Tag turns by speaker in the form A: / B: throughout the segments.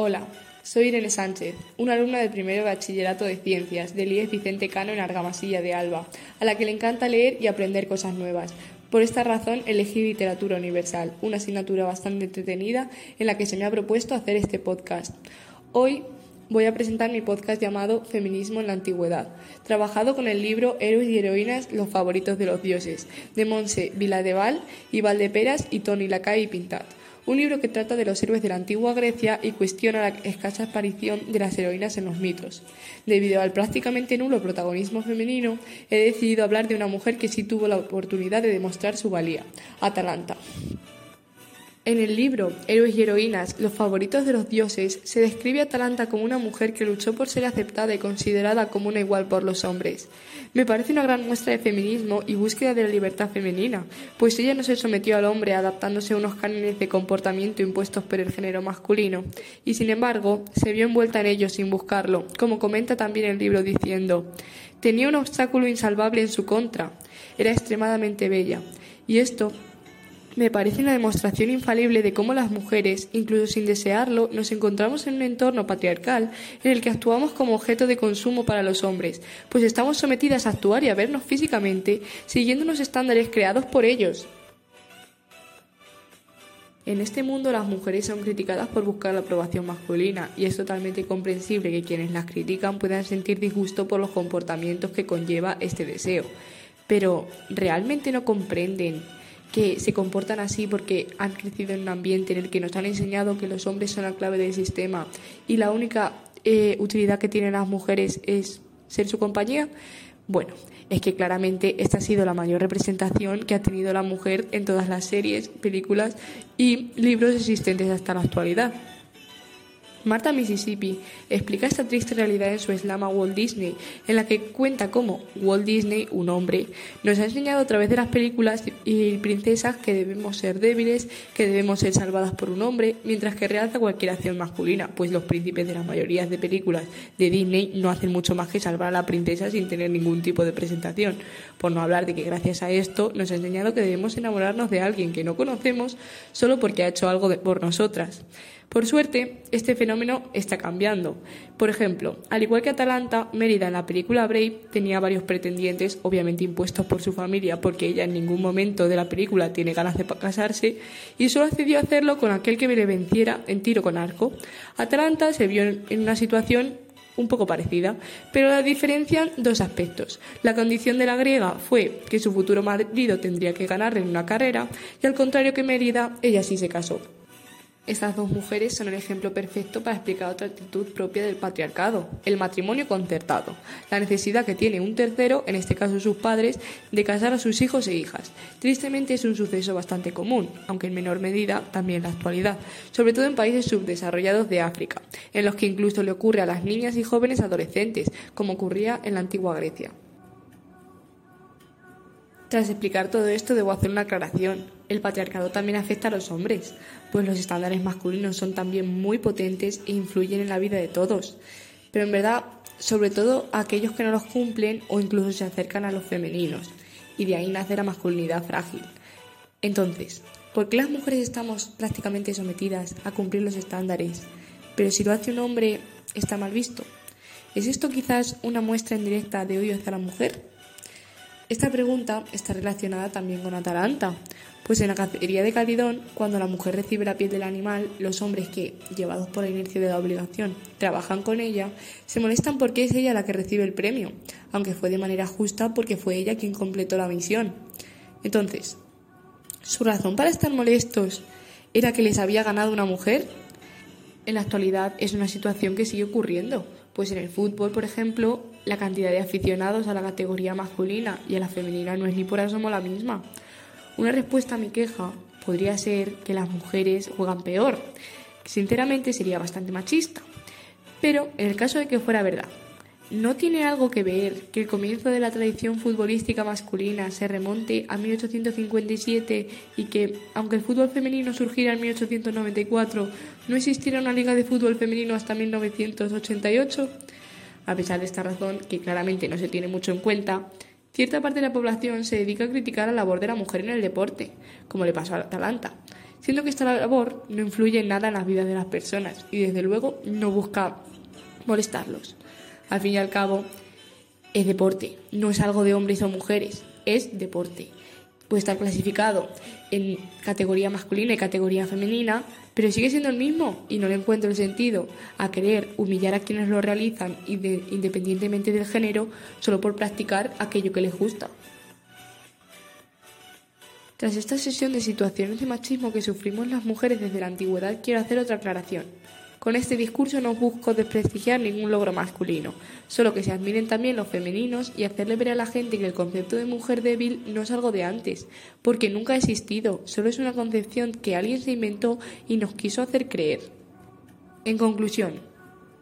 A: Hola, soy Irene Sánchez, una alumna del primero bachillerato de ciencias del IES Vicente Cano en Argamasilla de Alba, a la que le encanta leer y aprender cosas nuevas. Por esta razón elegí Literatura Universal, una asignatura bastante entretenida en la que se me ha propuesto hacer este podcast. Hoy voy a presentar mi podcast llamado Feminismo en la Antigüedad, trabajado con el libro Héroes y Heroínas, los favoritos de los dioses, de Monse Viladeval y Valdeperas y Tony Lacay y Pintat un libro que trata de los héroes de la antigua Grecia y cuestiona la escasa aparición de las heroínas en los mitos. Debido al prácticamente nulo protagonismo femenino, he decidido hablar de una mujer que sí tuvo la oportunidad de demostrar su valía, Atalanta. En el libro Héroes y Heroínas, los favoritos de los dioses, se describe a Atalanta como una mujer que luchó por ser aceptada y considerada como una igual por los hombres. Me parece una gran muestra de feminismo y búsqueda de la libertad femenina, pues ella no se sometió al hombre adaptándose a unos cánones de comportamiento impuestos por el género masculino, y sin embargo se vio envuelta en ellos sin buscarlo, como comenta también el libro diciendo Tenía un obstáculo insalvable en su contra, era extremadamente bella, y esto me parece una demostración infalible de cómo las mujeres, incluso sin desearlo, nos encontramos en un entorno patriarcal en el que actuamos como objeto de consumo para los hombres, pues estamos sometidas a actuar y a vernos físicamente siguiendo unos estándares creados por ellos. En este mundo las mujeres son criticadas por buscar la aprobación masculina y es totalmente comprensible que quienes las critican puedan sentir disgusto por los comportamientos que conlleva este deseo. Pero ¿realmente no comprenden que se comportan así porque han crecido en un ambiente en el que nos han enseñado que los hombres son la clave del sistema y la única eh, utilidad que tienen las mujeres es ser su compañía. Bueno, es que claramente esta ha sido la mayor representación que ha tenido la mujer en todas las series, películas y libros existentes hasta la actualidad. Marta Mississippi explica esta triste realidad en su slam a Walt Disney, en la que cuenta cómo Walt Disney, un hombre, nos ha enseñado a través de las películas y princesas que debemos ser débiles, que debemos ser salvadas por un hombre, mientras que realza cualquier acción masculina, pues los príncipes de las mayorías de películas de Disney no hacen mucho más que salvar a la princesa sin tener ningún tipo de presentación. Por no hablar de que gracias a esto nos ha enseñado que debemos enamorarnos de alguien que no conocemos solo porque ha hecho algo por nosotras. Por suerte, este fenómeno está cambiando. Por ejemplo, al igual que Atalanta, Mérida en la película Brave tenía varios pretendientes, obviamente impuestos por su familia, porque ella en ningún momento de la película tiene ganas de casarse, y solo accedió a hacerlo con aquel que le venciera en tiro con arco. Atalanta se vio en una situación un poco parecida, pero la diferencian dos aspectos. La condición de la griega fue que su futuro marido tendría que ganarle en una carrera, y al contrario que Mérida, ella sí se casó. Estas dos mujeres son el ejemplo perfecto para explicar otra actitud propia del patriarcado, el matrimonio concertado, la necesidad que tiene un tercero, en este caso sus padres, de casar a sus hijos e hijas. Tristemente es un suceso bastante común, aunque en menor medida también en la actualidad, sobre todo en países subdesarrollados de África, en los que incluso le ocurre a las niñas y jóvenes adolescentes, como ocurría en la antigua Grecia. Tras explicar todo esto, debo hacer una aclaración. El patriarcado también afecta a los hombres, pues los estándares masculinos son también muy potentes e influyen en la vida de todos. Pero en verdad, sobre todo a aquellos que no los cumplen o incluso se acercan a los femeninos, y de ahí nace la masculinidad frágil. Entonces, ¿por qué las mujeres estamos prácticamente sometidas a cumplir los estándares? Pero si lo hace un hombre, está mal visto. ¿Es esto quizás una muestra indirecta de odio hacia la mujer? Esta pregunta está relacionada también con Atalanta, pues en la cacería de Calidón, cuando la mujer recibe la piel del animal, los hombres que, llevados por la inercia de la obligación, trabajan con ella, se molestan porque es ella la que recibe el premio, aunque fue de manera justa porque fue ella quien completó la misión. Entonces, ¿su razón para estar molestos era que les había ganado una mujer? En la actualidad es una situación que sigue ocurriendo, pues en el fútbol, por ejemplo, la cantidad de aficionados a la categoría masculina y a la femenina no es ni por asomo la misma. Una respuesta a mi queja podría ser que las mujeres juegan peor, sinceramente sería bastante machista. Pero en el caso de que fuera verdad, ¿No tiene algo que ver que el comienzo de la tradición futbolística masculina se remonte a 1857 y que, aunque el fútbol femenino surgiera en 1894, no existiera una liga de fútbol femenino hasta 1988? A pesar de esta razón, que claramente no se tiene mucho en cuenta, cierta parte de la población se dedica a criticar la labor de la mujer en el deporte, como le pasó a Atalanta. siendo que esta labor no influye en nada en las vidas de las personas y desde luego no busca molestarlos. Al fin y al cabo, es deporte, no es algo de hombres o mujeres, es deporte. Puede estar clasificado en categoría masculina y categoría femenina, pero sigue siendo el mismo y no le encuentro el sentido a querer humillar a quienes lo realizan independientemente del género solo por practicar aquello que les gusta. Tras esta sesión de situaciones de machismo que sufrimos las mujeres desde la antigüedad, quiero hacer otra aclaración. Con este discurso no busco desprestigiar ningún logro masculino, solo que se admiren también los femeninos y hacerle ver a la gente que el concepto de mujer débil no es algo de antes, porque nunca ha existido, solo es una concepción que alguien se inventó y nos quiso hacer creer. En conclusión,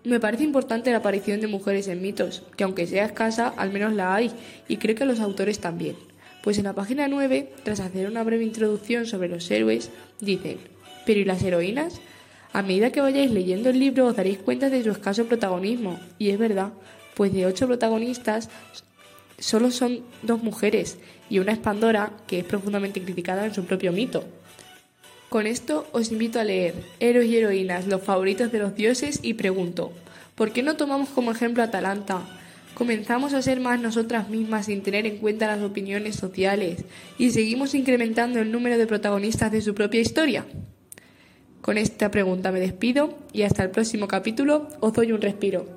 A: me parece importante la aparición de mujeres en mitos, que aunque sea escasa, al menos la hay, y creo que los autores también. Pues en la página 9, tras hacer una breve introducción sobre los héroes, dicen, ¿pero y las heroínas? A medida que vayáis leyendo el libro os daréis cuenta de su escaso protagonismo, y es verdad, pues de ocho protagonistas solo son dos mujeres, y una es Pandora, que es profundamente criticada en su propio mito. Con esto os invito a leer Héroes y Heroínas, los favoritos de los dioses, y pregunto, ¿por qué no tomamos como ejemplo a Atalanta? Comenzamos a ser más nosotras mismas sin tener en cuenta las opiniones sociales y seguimos incrementando el número de protagonistas de su propia historia. Con esta pregunta me despido y hasta el próximo capítulo os doy un respiro.